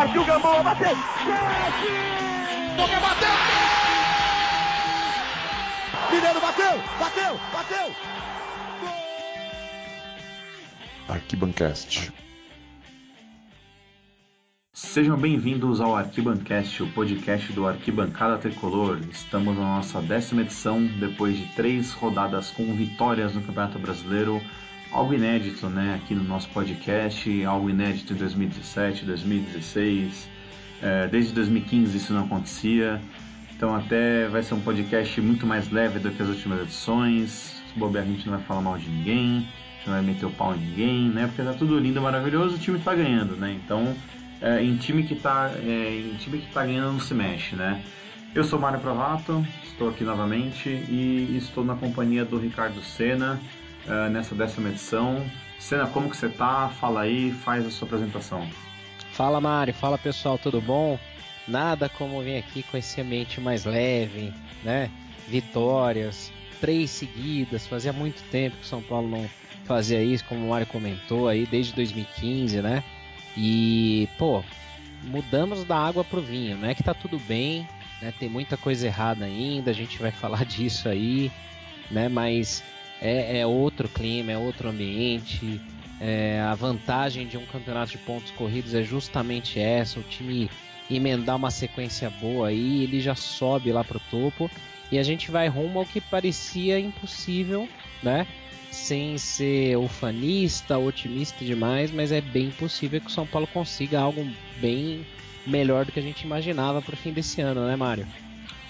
Partiu Gamboa, bateu! Boca bateu! Mineiro bateu! Bateu! Bateu! Arquibancast. Sejam bem-vindos ao Arquibancast, o podcast do Arquibancada Tricolor. Estamos na nossa décima edição, depois de três rodadas com vitórias no Campeonato Brasileiro. Algo inédito, né, aqui no nosso podcast, algo inédito em 2017, 2016. É, desde 2015 isso não acontecia. Então até vai ser um podcast muito mais leve do que as últimas edições. Se bobear a gente não vai falar mal de ninguém, a gente não vai meter o pau em ninguém, né? Porque tá tudo lindo, maravilhoso, o time tá ganhando, né? Então é, em time que tá é, em time que tá ganhando não se mexe, né? Eu sou Mário Provato, estou aqui novamente e estou na companhia do Ricardo Sena uh, nessa décima edição. Sena, como que você tá? Fala aí, faz a sua apresentação. Fala Mário, fala pessoal, tudo bom? Nada como vir aqui com esse ambiente mais leve, né? Vitórias, três seguidas, fazia muito tempo que o São Paulo não fazia isso, como o Mário comentou aí, desde 2015, né? E, pô, mudamos da água pro vinho. Não é que tá tudo bem, né? Tem muita coisa errada ainda, a gente vai falar disso aí, né? Mas é, é outro clima, é outro ambiente. É, a vantagem de um campeonato de pontos corridos é justamente essa: o time emendar uma sequência boa aí, ele já sobe lá pro topo e a gente vai rumo ao que parecia impossível, né? sem ser ufanista, otimista demais, mas é bem possível que o São Paulo consiga algo bem melhor do que a gente imaginava para o fim desse ano, né, Mário?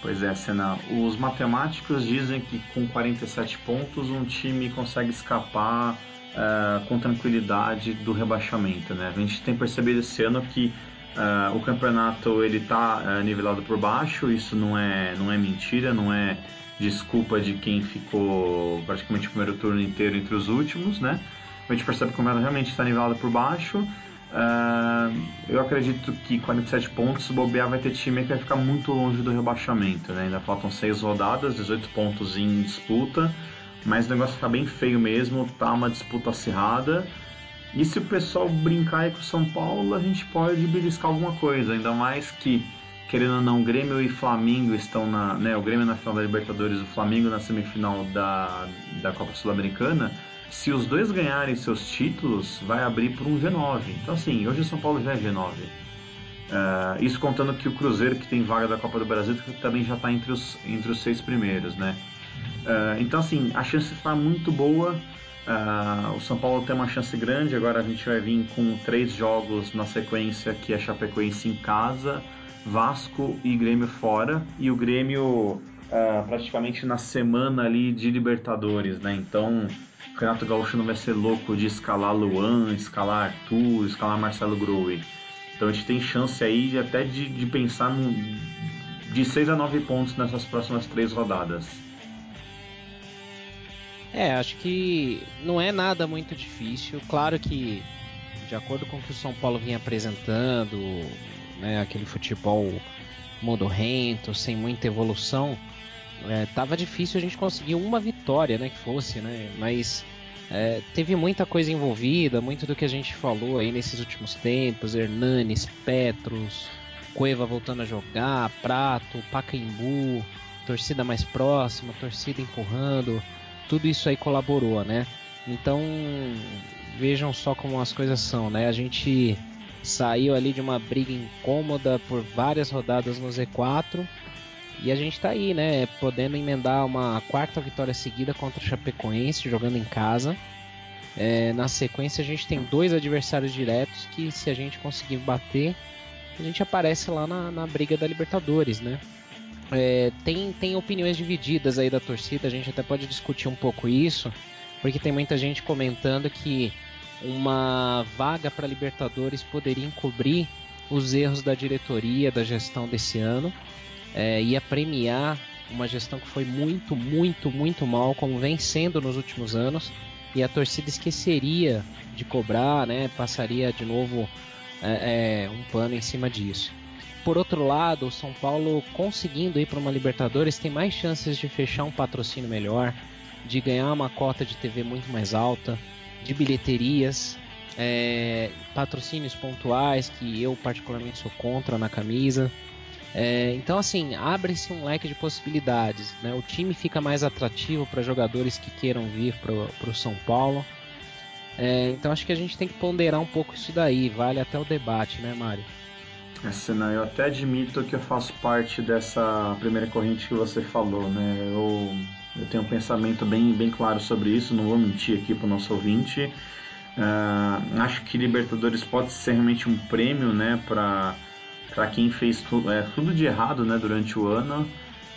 Pois é, Senna. Os matemáticos dizem que com 47 pontos um time consegue escapar uh, com tranquilidade do rebaixamento, né? A gente tem percebido esse ano que uh, o campeonato ele está uh, nivelado por baixo. Isso não é, não é mentira, não é desculpa de quem ficou praticamente o primeiro turno inteiro entre os últimos, né? A gente percebe que o campeonato realmente está nivelado por baixo. Uh, eu acredito que 47 pontos, se bobear, vai ter time que vai ficar muito longe do rebaixamento. Né? Ainda faltam 6 rodadas, 18 pontos em disputa, mas o negócio está bem feio mesmo, tá uma disputa acirrada. E se o pessoal brincar aí com o São Paulo, a gente pode beliscar alguma coisa, ainda mais que querendo ou não, Grêmio e Flamengo estão na. Né, o Grêmio na final da Libertadores, o Flamengo na semifinal da, da Copa Sul-Americana. Se os dois ganharem seus títulos, vai abrir por um G9. Então, assim, hoje o São Paulo já é G9. Uh, é, isso contando que o Cruzeiro, que tem vaga da Copa do Brasil, também já está entre os, entre os seis primeiros, né? Uh, então, assim, a chance está muito boa. Uh, o São Paulo tem uma chance grande. Agora a gente vai vir com três jogos na sequência, que é Chapecoense em casa, Vasco e Grêmio fora, e o Grêmio praticamente na semana ali de Libertadores, né? Então o Renato Gaúcho não vai ser louco de escalar Luan, escalar Arthur, escalar Marcelo Grohe. Então a gente tem chance aí de, até de, de pensar de 6 a 9 pontos nessas próximas três rodadas. É, acho que não é nada muito difícil. Claro que, de acordo com o que o São Paulo vinha apresentando, né, aquele futebol modorrento, sem muita evolução, é, tava difícil a gente conseguir uma vitória, né, que fosse, né, mas é, teve muita coisa envolvida, muito do que a gente falou aí nesses últimos tempos, Hernanes, Petros, Cueva voltando a jogar, Prato, Pacaembu, torcida mais próxima, torcida empurrando, tudo isso aí colaborou, né? Então vejam só como as coisas são, né? A gente saiu ali de uma briga incômoda por várias rodadas no Z4 e a gente está aí, né, podendo emendar uma quarta vitória seguida contra o Chapecoense, jogando em casa. É, na sequência, a gente tem dois adversários diretos que, se a gente conseguir bater, a gente aparece lá na, na briga da Libertadores, né? É, tem, tem opiniões divididas aí da torcida, a gente até pode discutir um pouco isso, porque tem muita gente comentando que uma vaga para Libertadores poderia encobrir os erros da diretoria, da gestão desse ano, é, ia premiar uma gestão que foi muito, muito, muito mal, como vem sendo nos últimos anos, e a torcida esqueceria de cobrar, né, passaria de novo é, é, um pano em cima disso. Por outro lado, o São Paulo conseguindo ir para uma Libertadores tem mais chances de fechar um patrocínio melhor, de ganhar uma cota de TV muito mais alta, de bilheterias. é, patrocínios pontuais que eu particularmente sou contra na camisa. É, então, assim, abre-se um leque de possibilidades. Né? O time fica mais atrativo para jogadores que queiram vir para o São Paulo. É, então, acho que a gente tem que ponderar um pouco isso daí. Vale até o debate, né, Mário? É, não, eu até admito que eu faço parte dessa primeira corrente que você falou, né? Eu, eu tenho um pensamento bem, bem claro sobre isso, não vou mentir aqui para o nosso ouvinte. Uh, acho que Libertadores pode ser realmente um prêmio, né, para para quem fez tu, é, tudo de errado né, durante o ano,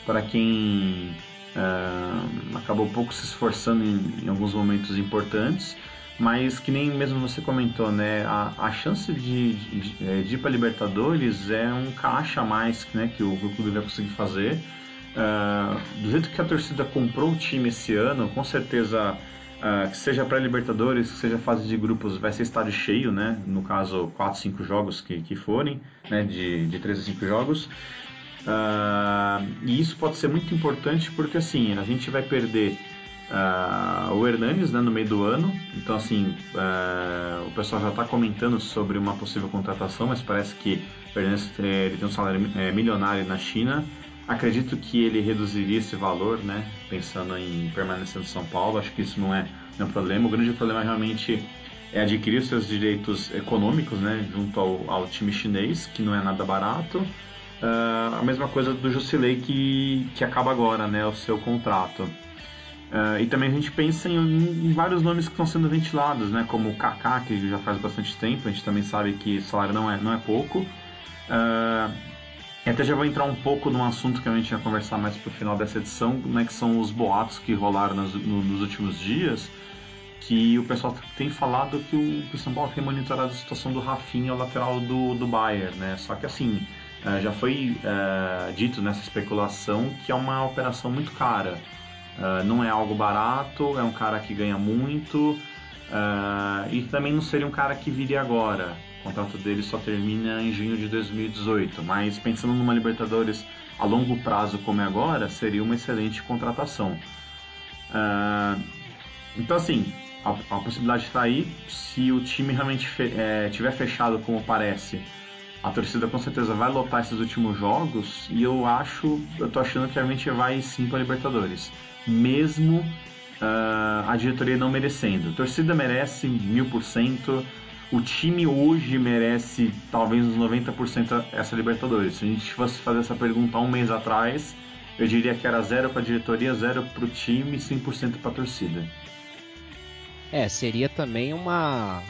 para quem é, acabou pouco se esforçando em, em, alguns momentos importantes, mas que nem mesmo você comentou, né, a, a chance de, de, é, de ir para Libertadores é um caixa a mais né, que, o, o clube vai conseguir fazer. Uh, do jeito que a torcida comprou o time esse ano, com certeza Uh, que seja pré-Libertadores, que seja fase de grupos, vai ser estádio cheio, né? No caso, 4, 5 jogos que, que forem, né? De, de 3 a 5 jogos. Uh, e isso pode ser muito importante porque, assim, a gente vai perder uh, o Hernanes né, no meio do ano. Então, assim, o pessoal já está comentando sobre uma possível contratação, mas parece que o Hernanes ele tem um salário é, milionário na China. Acredito que ele reduziria esse valor, né? Pensando em permanecer no São Paulo, acho que isso não é, não é um problema. O grande problema realmente é adquirir seus direitos econômicos, né? Junto ao, ao time chinês, que não é nada barato. Uh, a mesma coisa do Jusilei que, que acaba agora, né? O seu contrato. Uh, e também a gente pensa em, em, vários nomes que estão sendo ventilados, né? Como o Kaká, que já faz bastante tempo. A gente também sabe que o salário não é, não é pouco. Uh, até já vou entrar um pouco num assunto que a gente ia conversar mais pro final dessa edição, né, que são os boatos que rolaram nos, no, nos últimos dias, que o pessoal tem falado que o, que o São Paulo tem monitorado a situação do Rafinha, o lateral do, do Bayern, né? Só que assim, é, já foi é, dito nessa especulação que é uma operação muito cara. É, não é algo barato, é um cara que ganha muito e também não seria um cara que viria agora. O contrato dele só termina em junho de 2018, mas pensando numa Libertadores a longo prazo como é agora, seria uma excelente contratação. Uh, então, assim, a, a possibilidade está aí. Se o time realmente fe, é, tiver fechado como parece, a torcida com certeza vai lotar esses últimos jogos e eu acho, eu tô achando que a gente vai sim para Libertadores, mesmo uh, a diretoria não merecendo. A torcida merece mil por cento o time hoje merece talvez uns 90% essa Libertadores. Se a gente fosse fazer essa pergunta um mês atrás, eu diria que era zero para a diretoria, zero para o time e 100% para a torcida. É, seria também uma.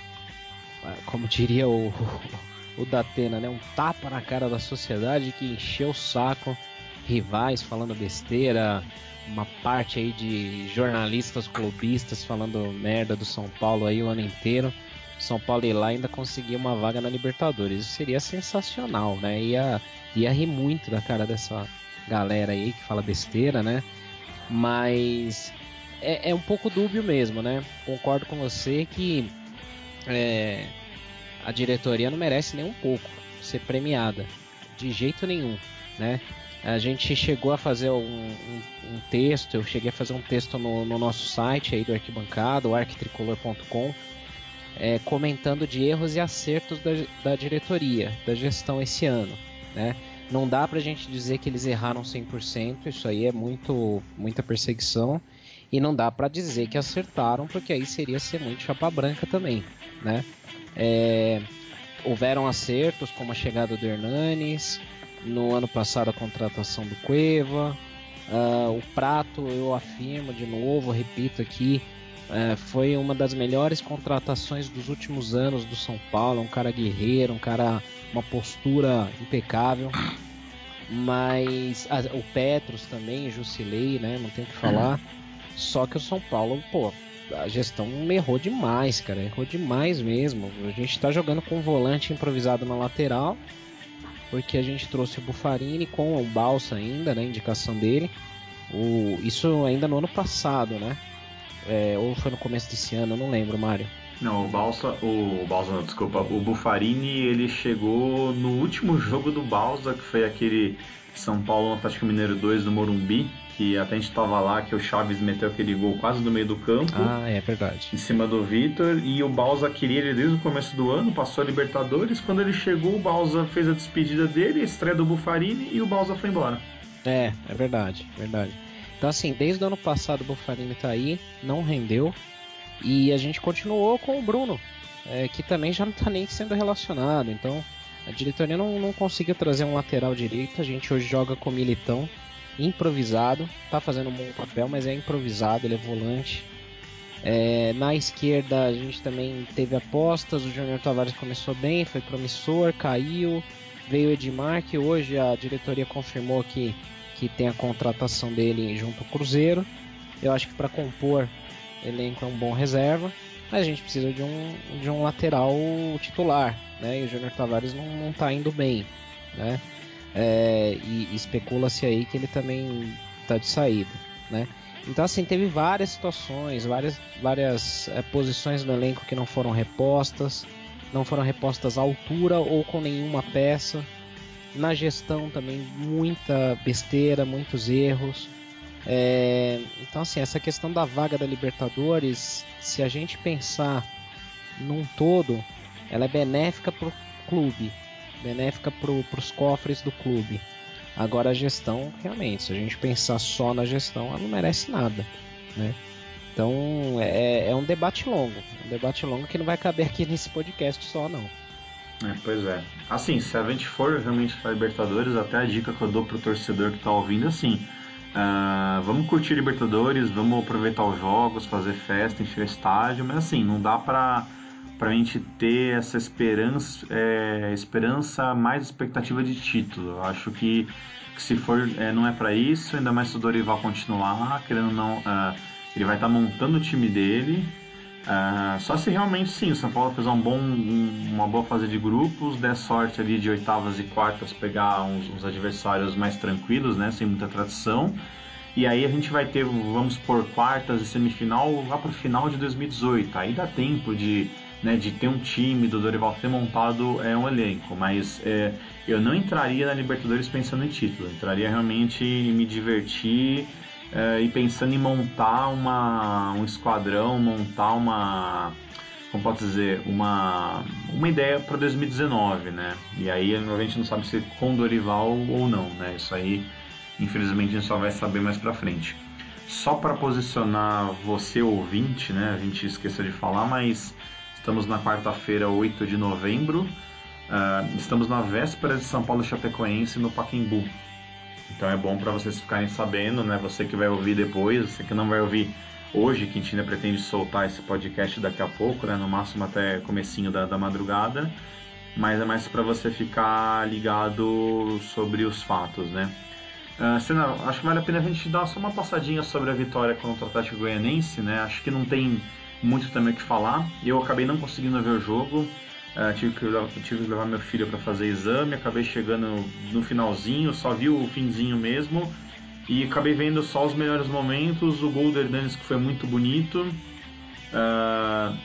Como diria o, o Datena, né? Um tapa na cara da sociedade que encheu o saco, rivais falando besteira, uma parte aí de jornalistas clubistas falando merda do São Paulo aí o ano inteiro. São Paulo ir lá ainda conseguir uma vaga na Libertadores. Isso seria sensacional, né? Ia, ia rir muito da cara dessa galera aí que fala besteira, né? Mas é, é um pouco dúbio mesmo, né? Concordo com você que é, a diretoria não merece nem um pouco ser premiada, de jeito nenhum, né? A gente chegou a fazer um, um, um texto, eu cheguei a fazer um texto no, no nosso site aí do Arquibancada, o arquitricolor.com, é, comentando de erros e acertos da, da diretoria, da gestão esse ano. Né? Não dá para a gente dizer que eles erraram 100%, isso aí é muito, muita perseguição. E não dá para dizer que acertaram, porque aí seria ser muito chapa branca também. Né? É, houveram acertos, como a chegada do Hernanes, no ano passado a contratação do Cueva, uh, o Prato, eu afirmo de novo, repito aqui, é, foi uma das melhores contratações dos últimos anos do São Paulo. Um cara guerreiro, um cara, uma postura impecável. Mas a, o Petros também, Jusilei, né? Não tem o que falar. Só que o São Paulo, pô, a gestão errou demais, cara. Errou demais mesmo. A gente tá jogando com um volante improvisado na lateral. Porque a gente trouxe o Bufarini com o Balsa ainda, né? Indicação dele. O, isso ainda no ano passado, né? É, ou foi no começo desse ano, eu não lembro, Mário. Não, o Balsa, o Balsa, não, desculpa, o Bufarini, ele chegou no último jogo do Balsa, que foi aquele São Paulo Atlético Mineiro 2 do Morumbi, que até a gente tava lá, que o Chaves meteu aquele gol quase no meio do campo. Ah, é verdade. Em cima do Vitor, e o Balsa queria ele desde o começo do ano, passou a Libertadores. Quando ele chegou, o Balsa fez a despedida dele, a estreia do Bufarini, e o Balsa foi embora. É, é verdade, verdade. Então, assim, desde o ano passado o Bufarini tá aí, não rendeu. E a gente continuou com o Bruno, é, que também já não tá nem sendo relacionado. Então, a diretoria não, não conseguiu trazer um lateral direito. A gente hoje joga com o Militão improvisado, tá fazendo um bom papel, mas é improvisado, ele é volante. É, na esquerda a gente também teve apostas, o Júnior Tavares começou bem, foi promissor, caiu, veio o Edmar, que hoje a diretoria confirmou que, que tem a contratação dele junto ao Cruzeiro. Eu acho que para compor elenco é um bom reserva, mas a gente precisa de um, de um lateral titular, né? E o Júnior Tavares não, não tá indo bem, né? É, e especula-se aí que ele também está de saída, né? Então assim teve várias situações, várias, várias é, posições no elenco que não foram repostas, não foram repostas à altura ou com nenhuma peça. Na gestão também muita besteira, muitos erros. É, então assim essa questão da vaga da Libertadores, se a gente pensar num todo, ela é benéfica para o clube, benéfica para os cofres do clube. Agora a gestão, realmente, se a gente pensar só na gestão, ela não merece nada, né? Então é, é um debate longo, um debate longo que não vai caber aqui nesse podcast só não. É, pois é. Assim, se a gente for realmente para Libertadores, até a dica que eu dou pro torcedor que tá ouvindo é assim: uh, vamos curtir Libertadores, vamos aproveitar os jogos, fazer festa, encher estádio, mas assim, não dá para a gente ter essa esperança, é, esperança mais expectativa de título. Eu acho que, que se for, é, não é para isso, ainda mais se o Dorival continuar, querendo não, uh, ele vai estar tá montando o time dele. Uh, só se realmente sim, o São Paulo fizer um bom, um, uma boa fase de grupos, der sorte ali de oitavas e quartas pegar uns, uns adversários mais tranquilos, né, sem muita tradição. E aí a gente vai ter, vamos por quartas e semifinal lá para o final de 2018. Aí dá tempo de né, de ter um time do Dorival ter montado é um elenco, mas é, eu não entraria na Libertadores pensando em título, entraria realmente em me divertir é, e pensando em montar uma, um esquadrão, montar uma, como posso dizer, uma, uma ideia para 2019, né? E aí a gente não sabe se com Dorival ou não, né? Isso aí, infelizmente, a gente só vai saber mais para frente. Só para posicionar você ouvinte, né? A gente esqueceu de falar, mas Estamos na quarta-feira, 8 de novembro. Uh, estamos na véspera de São Paulo Chapecoense no Paquembu. Então é bom para vocês ficarem sabendo, né? Você que vai ouvir depois, você que não vai ouvir hoje, que a gente ainda pretende soltar esse podcast daqui a pouco, né? No máximo até comecinho da, da madrugada. Mas é mais para você ficar ligado sobre os fatos, né? Uh, acho que vale a pena a gente dar só uma passadinha sobre a vitória contra o Atlético Goianense, né? Acho que não tem muito também o que falar. Eu acabei não conseguindo ver o jogo, uh, tive, que, tive que levar meu filho para fazer exame, acabei chegando no finalzinho, só vi o finzinho mesmo e acabei vendo só os melhores momentos. O gol do Hernanes que foi muito bonito. Uh,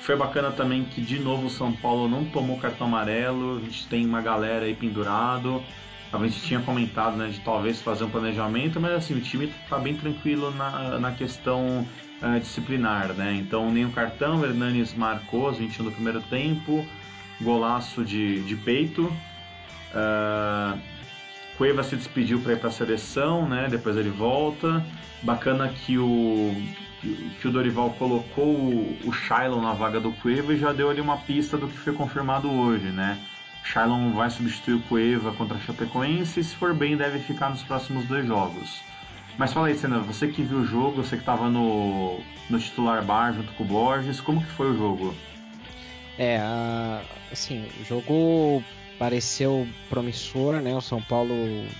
foi bacana também que de novo o São Paulo não tomou cartão amarelo, a gente tem uma galera aí pendurado. A gente tinha comentado né, de talvez fazer um planejamento, mas assim, o time está bem tranquilo na, na questão uh, disciplinar, né? Então nenhum cartão, o Hernanes marcou aos 21 do primeiro tempo, golaço de, de peito. Uh, Cueva se despediu para ir para a seleção, né? Depois ele volta. Bacana que o que o Dorival colocou o Shailon na vaga do Cueva e já deu ali uma pista do que foi confirmado hoje, né? Shailon vai substituir o Cueva contra a Chapecoense e se for bem deve ficar nos próximos dois jogos. Mas fala aí, Senna, você que viu o jogo, você que estava no, no titular bar junto com o Borges, como que foi o jogo? É, assim, o jogo pareceu promissor, né? O São Paulo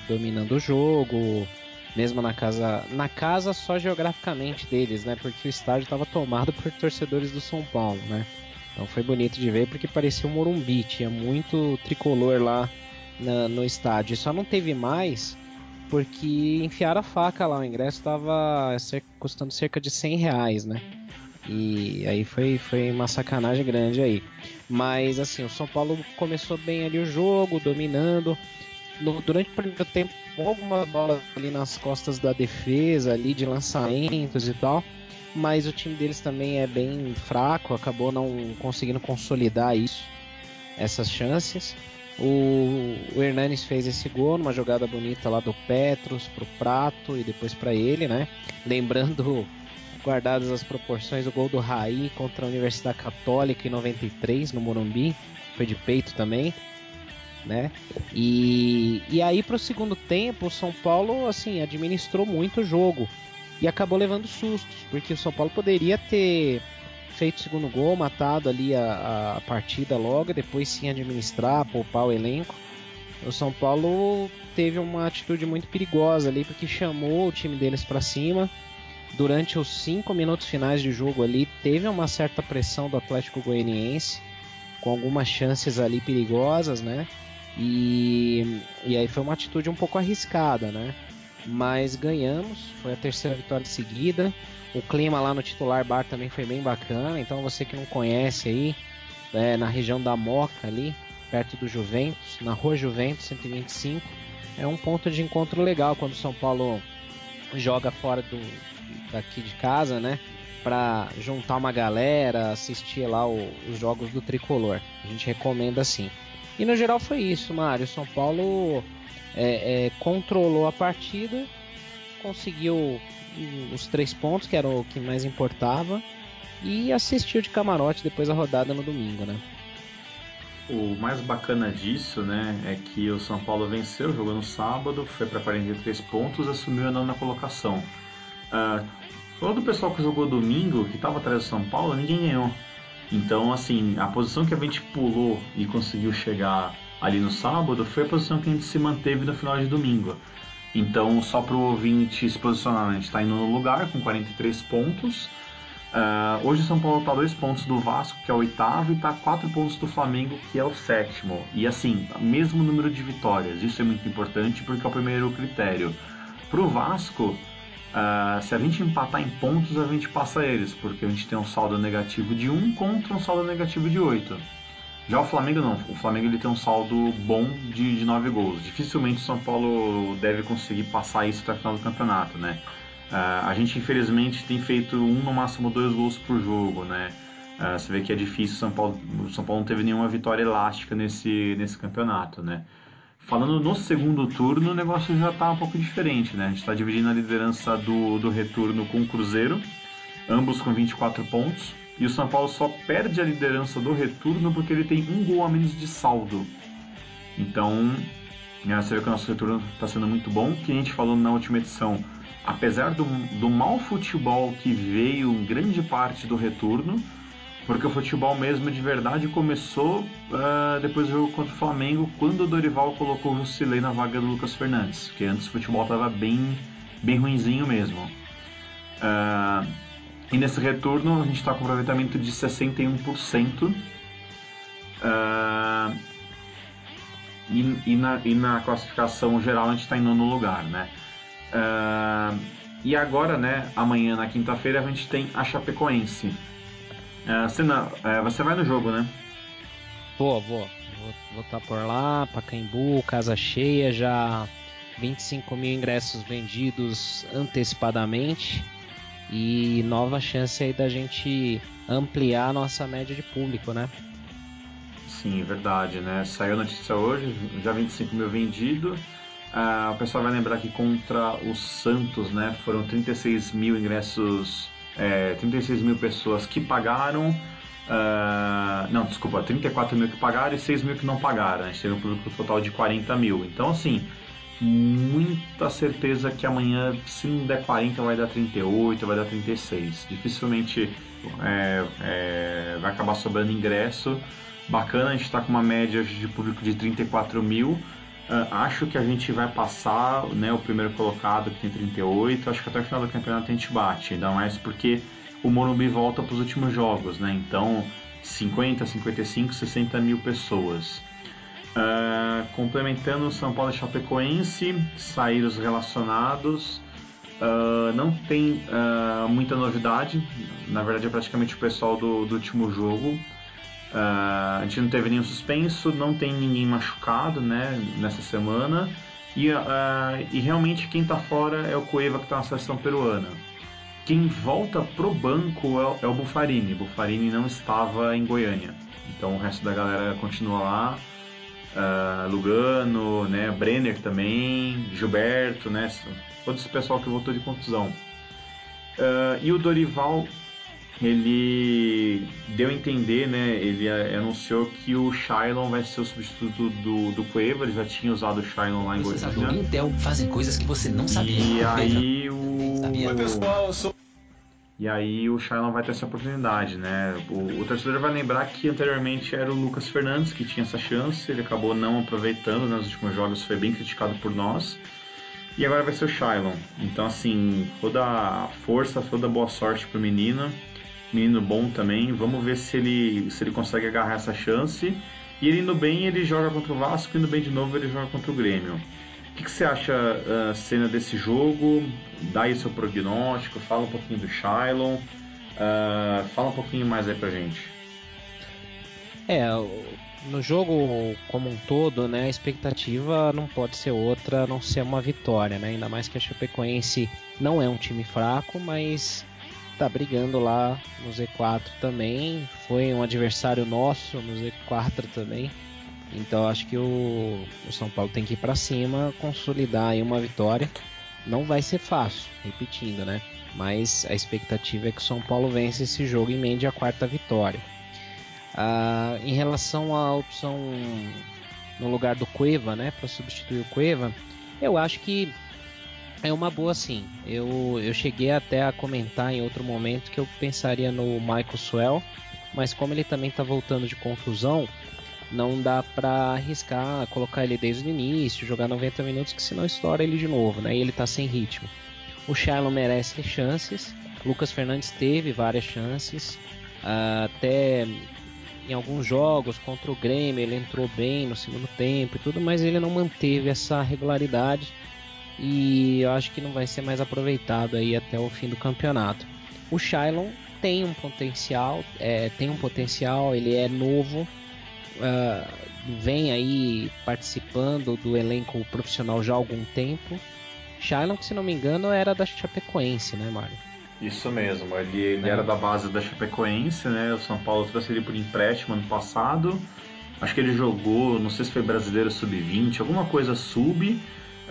dominando o jogo, mesmo na casa, na casa só geograficamente deles, né? Porque o estádio estava tomado por torcedores do São Paulo, né? Então foi bonito de ver porque parecia um Morumbi, tinha muito tricolor lá na, no estádio. Só não teve mais porque enfiaram a faca lá, o ingresso estava custando cerca de 100 reais, né? E aí foi, foi uma sacanagem grande aí. Mas assim, o São Paulo começou bem ali o jogo, dominando. No, durante o primeiro tempo, alguma bola ali nas costas da defesa, ali de lançamentos e tal. Mas o time deles também é bem fraco, acabou não conseguindo consolidar isso, essas chances. O, o Hernanes fez esse gol numa jogada bonita lá do Petros pro Prato e depois para ele, né? Lembrando guardadas as proporções, o gol do Raí contra a Universidade Católica em 93 no Morumbi, foi de peito também, né? E, e aí o segundo tempo, o São Paulo assim administrou muito o jogo e acabou levando sustos, porque o São Paulo poderia ter feito o segundo gol, matado ali a, a partida logo, depois sim administrar, poupar o elenco. O São Paulo teve uma atitude muito perigosa ali, porque chamou o time deles para cima durante os cinco minutos finais de jogo ali, teve uma certa pressão do Atlético Goianiense, com algumas chances ali perigosas, né? E, e aí foi uma atitude um pouco arriscada, né? Mas ganhamos, foi a terceira vitória seguida. O clima lá no titular bar também foi bem bacana. Então você que não conhece aí, é, na região da Moca ali, perto do Juventus, na Rua Juventus 125, é um ponto de encontro legal quando o São Paulo joga fora do, daqui de casa, né? Para juntar uma galera, assistir lá o, os jogos do tricolor. A gente recomenda assim. E no geral foi isso, Mário. São Paulo é, é, controlou a partida, conseguiu os três pontos, que era o que mais importava, e assistiu de camarote depois a rodada no domingo, né? O mais bacana disso, né, é que o São Paulo venceu, jogou no sábado, foi para 43 pontos, assumiu a nona colocação. Uh, todo o pessoal que jogou domingo, que estava atrás do São Paulo, ninguém ganhou. Então, assim, a posição que a gente pulou e conseguiu chegar ali no sábado foi a posição que a gente se manteve no final de domingo. Então, só para o ouvinte se posicionar, a gente está indo no lugar com 43 pontos. Uh, hoje o São Paulo está dois pontos do Vasco, que é o oitavo, e está quatro pontos do Flamengo, que é o sétimo. E assim, mesmo número de vitórias. Isso é muito importante porque é o primeiro critério. Para o Vasco, Uh, se a gente empatar em pontos, a gente passa eles, porque a gente tem um saldo negativo de 1 contra um saldo negativo de 8. Já o Flamengo não, o Flamengo ele tem um saldo bom de, de 9 gols. Dificilmente o São Paulo deve conseguir passar isso até o final do campeonato, né? Uh, a gente infelizmente tem feito um no máximo dois gols por jogo, né? Uh, você vê que é difícil, São Paulo, o São Paulo não teve nenhuma vitória elástica nesse, nesse campeonato, né? Falando no segundo turno, o negócio já está um pouco diferente, né? A gente está dividindo a liderança do, do retorno com o Cruzeiro, ambos com 24 pontos. E o São Paulo só perde a liderança do retorno porque ele tem um gol a menos de saldo. Então, né, você vê que o nosso retorno está sendo muito bom. Que a gente falou na última edição, apesar do, do mau futebol que veio em grande parte do retorno, porque o futebol mesmo de verdade começou uh, depois do jogo contra o Flamengo, quando o Dorival colocou o Jusilei na vaga do Lucas Fernandes, que antes o futebol estava bem, bem ruinzinho mesmo. Uh, e nesse retorno a gente está com aproveitamento de 61%. Uh, ah, e, e, na, e na classificação geral a gente está em nono lugar, né? Uh, e agora, né, amanhã na quinta-feira a gente tem a Chapecoense. É, Senna, é, você vai no jogo, né? Vou, vou. Vou estar tá por lá, Pacaembu, casa cheia, já 25 mil ingressos vendidos antecipadamente e nova chance aí da gente ampliar a nossa média de público, né? Sim, verdade, né? Saiu a notícia hoje, já 25 mil vendidos. Uh, o pessoal vai lembrar que contra o Santos, né, foram 36 mil ingressos é, 36 mil pessoas que pagaram. Uh, não, desculpa, 34 mil que pagaram e 6 mil que não pagaram. A gente teve um público total de 40 mil. Então, assim, muita certeza que amanhã, se não der 40, vai dar 38, vai dar 36. Dificilmente é, é, vai acabar sobrando ingresso. Bacana, a gente está com uma média de público de 34 mil. Uh, acho que a gente vai passar né, o primeiro colocado, que tem 38. Acho que até o final do campeonato a gente bate. Ainda mais porque o Morumbi volta para os últimos jogos, né? Então, 50, 55, 60 mil pessoas. Uh, complementando São Paulo e Chapecoense, saíram os relacionados. Uh, não tem muita novidade, na verdade é praticamente o pessoal do, do último jogo. Uh, a gente não teve nenhum suspenso, não tem ninguém machucado né, nessa semana. E, e realmente quem está fora é o Cueva que está na seleção peruana. Quem volta pro banco é, é o Bufarini. Bufarini não estava em Goiânia. Então o resto da galera continua lá. Uh, Lugano, né, Brenner também, Gilberto, né, todo esse pessoal que voltou de contusão. Uh, e o Dorival, ele deu a entender, né, ele anunciou que o Shylon vai ser o substituto do, do Cueva, ele já tinha usado o Shylon lá em Goiânia. Intel fazem coisas que você não sabia. E aí o... Oi pessoal, eu sou e aí o Shailon vai ter essa oportunidade, né? O, o, torcedor vai lembrar que anteriormente era o Lucas Fernandes que tinha essa chance, ele acabou não aproveitando nos últimos jogos, foi bem criticado por nós. E agora vai ser o Shailon. Então, assim, toda a força, toda a boa sorte pro menino. Menino bom também. Vamos ver se ele, se ele consegue agarrar essa chance. E ele indo bem, ele joga contra o Vasco, indo bem de novo, ele joga contra o Grêmio. O que, que você acha, uh, cena desse jogo? Dá aí seu prognóstico, fala um pouquinho do Shylon, uh, fala um pouquinho mais aí pra gente. É, no jogo como um todo, né, a expectativa não pode ser outra a não ser uma vitória, né? Ainda mais que a Chapecoense não é um time fraco, mas tá brigando lá no Z4 também. Foi um adversário nosso no Z4 também. Então acho que o, o São Paulo tem que ir para cima, consolidar aí uma vitória. Não vai ser fácil, repetindo, né? Mas a expectativa é que o São Paulo vence esse jogo e emende a quarta vitória. Ah, em relação à opção no lugar do Cueva, né, para substituir o Cueva, eu acho que é uma boa sim. Eu, eu cheguei até a comentar em outro momento que eu pensaria no Michael Swell, mas como ele também está voltando de contusão, não dá para arriscar colocar ele desde o início, jogar 90 minutos, que senão estoura ele de novo, né? E ele tá sem ritmo. O Shailon merece chances, Lucas Fernandes teve várias chances, até em alguns jogos contra o Grêmio ele entrou bem no segundo tempo e tudo, mas ele não manteve essa regularidade e eu acho que não vai ser mais aproveitado aí até o fim do campeonato. O Shailon tem um potencial, é, tem um potencial, ele é novo, uh, vem aí participando do elenco profissional já há algum tempo. Shailon, que se não me engano, era da Chapecoense, né, Mário? Isso mesmo, ele, ele é. era da base da Chapecoense, né? O São Paulo trouxe ele por empréstimo ano passado. Acho que ele jogou, não sei se foi brasileiro sub-20, alguma coisa sub.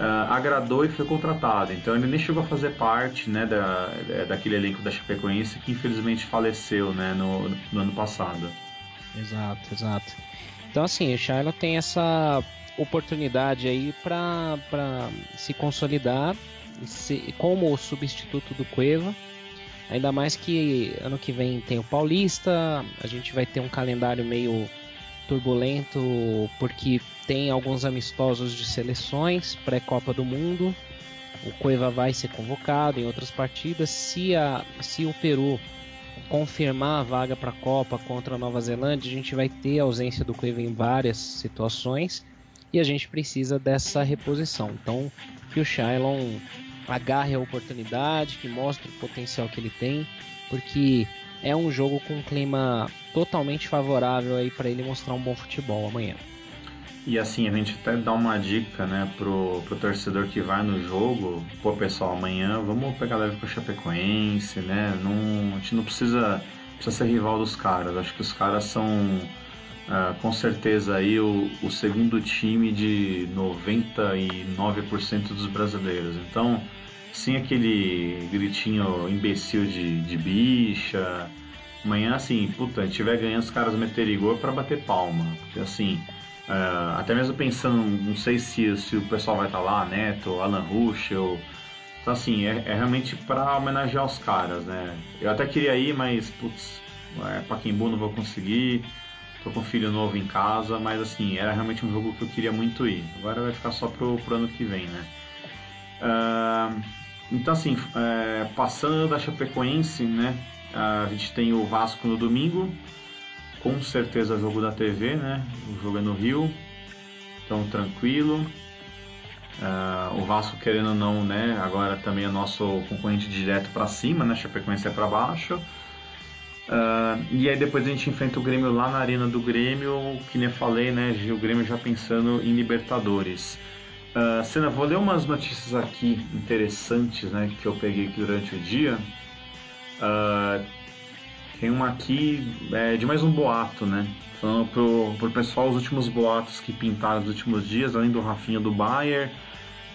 Uh, agradou e foi contratado. Então ele nem chegou a fazer parte né, da, daquele elenco da Chapecoense que infelizmente faleceu né, no, no ano passado. Exato, exato. Então, assim, o Shiloh tem essa oportunidade aí para se consolidar se, como o substituto do Cueva. Ainda mais que ano que vem tem o Paulista, a gente vai ter um calendário meio turbulento porque tem alguns amistosos de seleções pré-Copa do Mundo. O Cueva vai ser convocado em outras partidas. Se, a, se o Peru confirmar a vaga para a Copa contra a Nova Zelândia, a gente vai ter a ausência do Cueva em várias situações e a gente precisa dessa reposição. Então, que o Shailon agarre a oportunidade, que mostre o potencial que ele tem, porque é um jogo com um clima totalmente favorável aí para ele mostrar um bom futebol amanhã. E assim, a gente até dá uma dica, né, pro, pro torcedor que vai no jogo, pô pessoal, amanhã vamos pegar leve com a Chapecoense, né? Não, a gente não precisa, precisa ser rival dos caras. Acho que os caras são uh, com certeza aí o, o segundo time de 99% dos brasileiros. Então, sem aquele gritinho imbecil de, de bicha. Amanhã, assim, puta, a gente tiver ganhando, os caras meterem gol para bater palma. Porque assim Uh, até mesmo pensando, não sei se, se o pessoal vai estar tá lá, Neto, Alan Ruschel. Então, assim, é, é realmente para homenagear os caras, né? Eu até queria ir, mas, putz, é, Paquimbu não vou conseguir. Tô com um filho novo em casa, mas, assim, era realmente um jogo que eu queria muito ir. Agora vai ficar só pro, pro ano que vem, né? Uh, então, assim, é, passando da Chapecoense, né? a gente tem o Vasco no domingo com certeza jogo da TV, né? O jogo é no Rio, então tranquilo. Uh, o Vasco querendo ou não, né? Agora também é nosso concorrente direto para cima, né? Chapecoense é para baixo. Uh, e aí depois a gente enfrenta o Grêmio lá na arena do Grêmio, que nem eu falei, né? O Grêmio já pensando em Libertadores. Uh, Senna, vou ler umas notícias aqui interessantes, né? Que eu peguei aqui durante o dia. Uh, tem uma aqui é, de mais um boato, né? Falando pro, pro pessoal os últimos boatos que pintaram nos últimos dias, além do Rafinha do Bayern.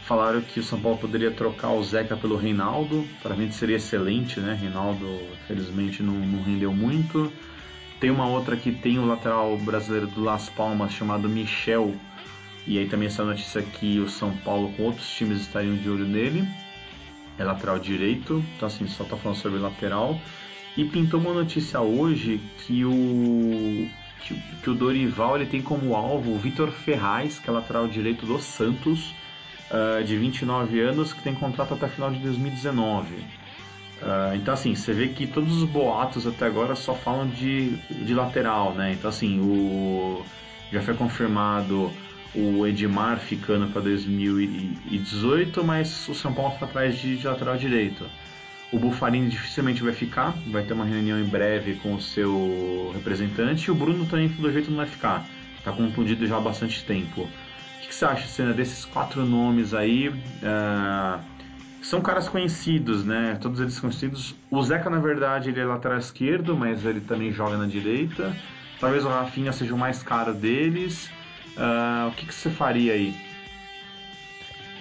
Falaram que o São Paulo poderia trocar o Zeca pelo Reinaldo. Para mim seria excelente, né? Reinaldo, felizmente, não, não rendeu muito. Tem uma outra que tem o lateral brasileiro do Las Palmas chamado Michel. E aí também essa notícia que o São Paulo com outros times estariam de olho nele. É lateral direito. Então assim, só tá falando sobre lateral. E pintou uma notícia hoje que o que, que o Dorival ele tem como alvo o Vitor Ferraz, que é lateral direito do Santos, uh, de 29 anos, que tem contrato até final de 2019. Uh, ah, então assim, você vê que todos os boatos até agora só falam de, de lateral, né? Então assim, o já foi confirmado o Edmar ficando para 2018, mas o São Paulo está atrás de, de lateral direito. O Bufarini dificilmente vai ficar, vai ter uma reunião em breve com o seu representante. E o Bruno também, pelo jeito, não vai ficar. Está contundido já há bastante tempo. O que, que você acha, Senna, desses quatro nomes aí? Uh, são caras conhecidos, né? Todos eles conhecidos. O Zeca, na verdade, ele é lateral esquerdo, mas ele também joga na direita. Talvez o Rafinha seja o mais caro deles. Uh, o que, que você faria aí?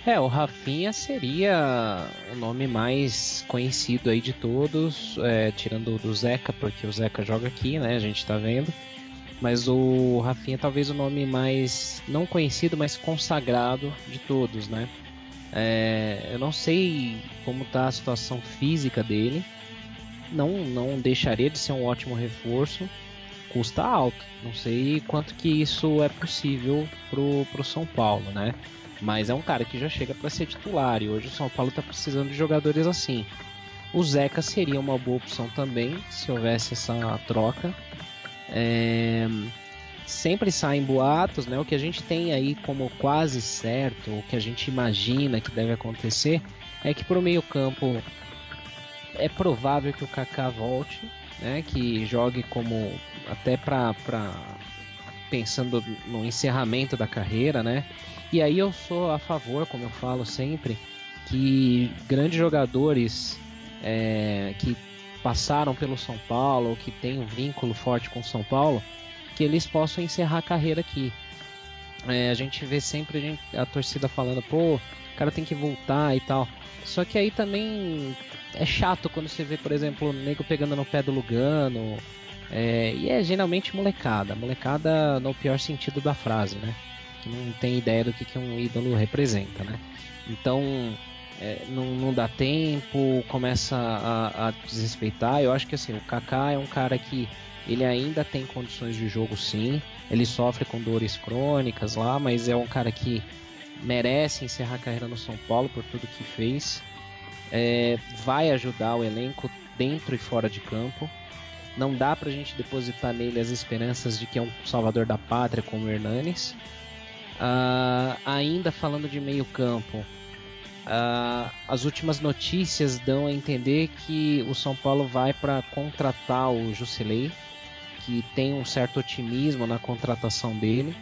É, o Rafinha seria o nome mais conhecido aí de todos, é, tirando do Zeca, porque o Zeca joga aqui, né? A gente tá vendo. Mas o Rafinha talvez o nome mais não conhecido, mas consagrado de todos, né? É, eu não sei como tá a situação física dele. Não, não deixaria de ser um ótimo reforço. Custa alto. Não sei quanto que isso é possível pro, pro São Paulo, né? Mas é um cara que já chega para ser titular e hoje o São Paulo está precisando de jogadores assim. O Zeca seria uma boa opção também se houvesse essa troca. É... Sempre saem boatos, né? O que a gente tem aí como quase certo, o que a gente imagina que deve acontecer, é que para o meio campo é provável que o Kaká volte, né? Que jogue como até para pensando no encerramento da carreira, né? E aí eu sou a favor, como eu falo sempre, que grandes jogadores é, que passaram pelo São Paulo, que têm um vínculo forte com o São Paulo, que eles possam encerrar a carreira aqui. É, a gente vê sempre a, gente, a, torcida falando, pô, o cara tem que voltar e tal. Só que aí também é chato quando você vê, por exemplo, o nego pegando no pé do Lugano. É, e é geralmente molecada, molecada no pior sentido da frase, né? que não tem ideia do que, que um ídolo representa, né? Então é, não, não, dá tempo, começa a, a, desrespeitar. Eu acho que assim, o Kaká é um cara que ele ainda tem condições de jogo sim, ele sofre com dores crônicas lá, mas é um cara que merece encerrar a carreira no São Paulo por tudo que fez. É, vai ajudar o elenco dentro e fora de campo. Não dá pra gente depositar nele as esperanças de que é um salvador da pátria como o Hernanes. Uh, ainda falando de meio campo, uh, as últimas notícias dão a entender que o São Paulo vai para contratar o Jusilei, que tem um certo otimismo na contratação dele.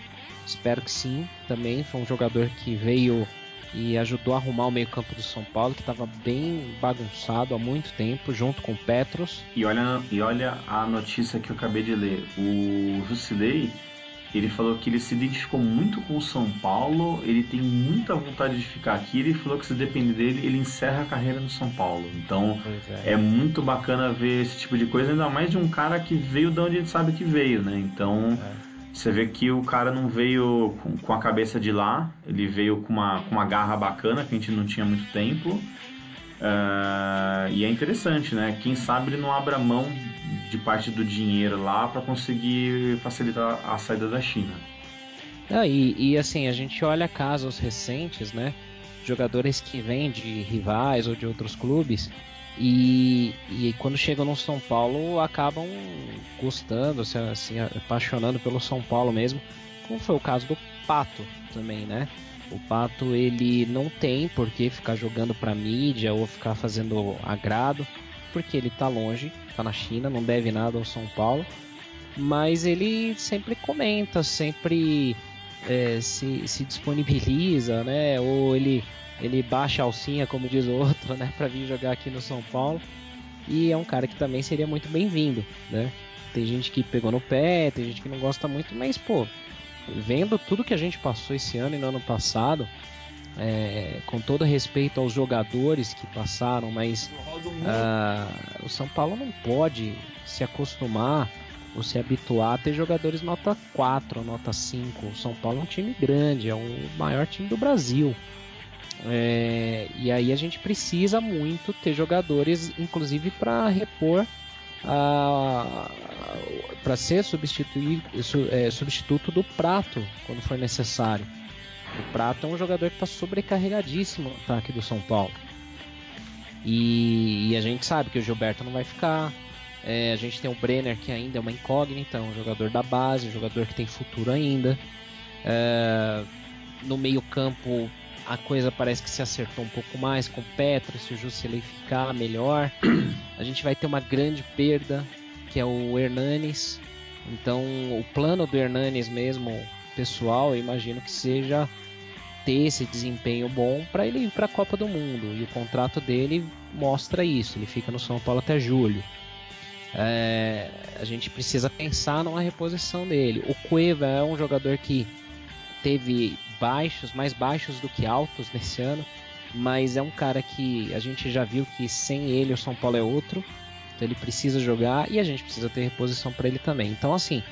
Espero que sim, também foi um jogador que veio e ajudou a arrumar o meio-campo do São Paulo, que estava bem bagunçado há muito tempo, junto com o Petros. E olha, e olha a notícia que eu acabei de ler: o Jusilei ele falou que ele se identificou muito com o São Paulo, ele tem muita vontade de ficar aqui. Ele falou que se depender dele, ele encerra a carreira no São Paulo. Então é. é. muito bacana ver esse tipo de coisa, ainda mais de um cara que veio de onde ele sabe que veio, né? Então é. Você vê que o cara não veio com, a cabeça de lá, ele veio com uma, com uma garra bacana que a gente não tinha muito tempo. Uh, e é interessante, né? Quem sabe ele não abra mão de parte do dinheiro lá para conseguir facilitar a saída da China. Ah, e, e, assim, a gente olha casos recentes, né? Jogadores que vêm de rivais ou de outros clubes e, e quando chegam no São Paulo acabam gostando, se, assim, apaixonando pelo São Paulo mesmo, como foi o caso do Pato também, né? O Pato ele não tem por que ficar jogando para mídia ou ficar fazendo agrado, porque ele tá longe, tá na China, não deve nada ao São Paulo, mas ele sempre comenta, sempre é, se, se disponibiliza, né? Ou ele ele baixa a alcinha, como diz o outro, né, para vir jogar aqui no São Paulo. E é um cara que também seria muito bem-vindo, né? Tem gente que pegou no pé, tem gente que não gosta muito, mas pô, vendo tudo que a gente passou esse ano e no ano passado, é, com todo respeito aos jogadores que passaram, mas uh, o São Paulo não pode se acostumar ou se habituar a ter jogadores nota 4, nota 5. O São Paulo é um time grande, é o maior time do Brasil. É, e aí a gente precisa muito ter jogadores, inclusive para repor para ser é, substituto do Prato quando for necessário. O Prato é um jogador que está sobrecarregadíssimo no ataque do São Paulo. E, e, a gente sabe que o Gilberto não vai ficar. É, a gente tem o Brenner que ainda é uma incógnita, um jogador da base, um jogador que tem futuro ainda. É, no meio campo a coisa parece que se acertou um pouco mais com o Petro, se o Jusilei ficar melhor. A gente vai ter uma grande perda, que é o Hernanes. Então, o plano do Hernanes mesmo, pessoal, eu imagino que seja ter esse desempenho bom para ele ir para a Copa do Mundo. E o contrato dele mostra isso. Ele fica no São Paulo até julho. É, a gente precisa pensar numa reposição dele. O Cueva é um jogador que teve baixos, mais baixos do que altos nesse ano, mas é um cara que a gente já viu que sem ele o São Paulo é outro, então ele precisa jogar e a gente precisa ter reposição para ele também. Então, assim,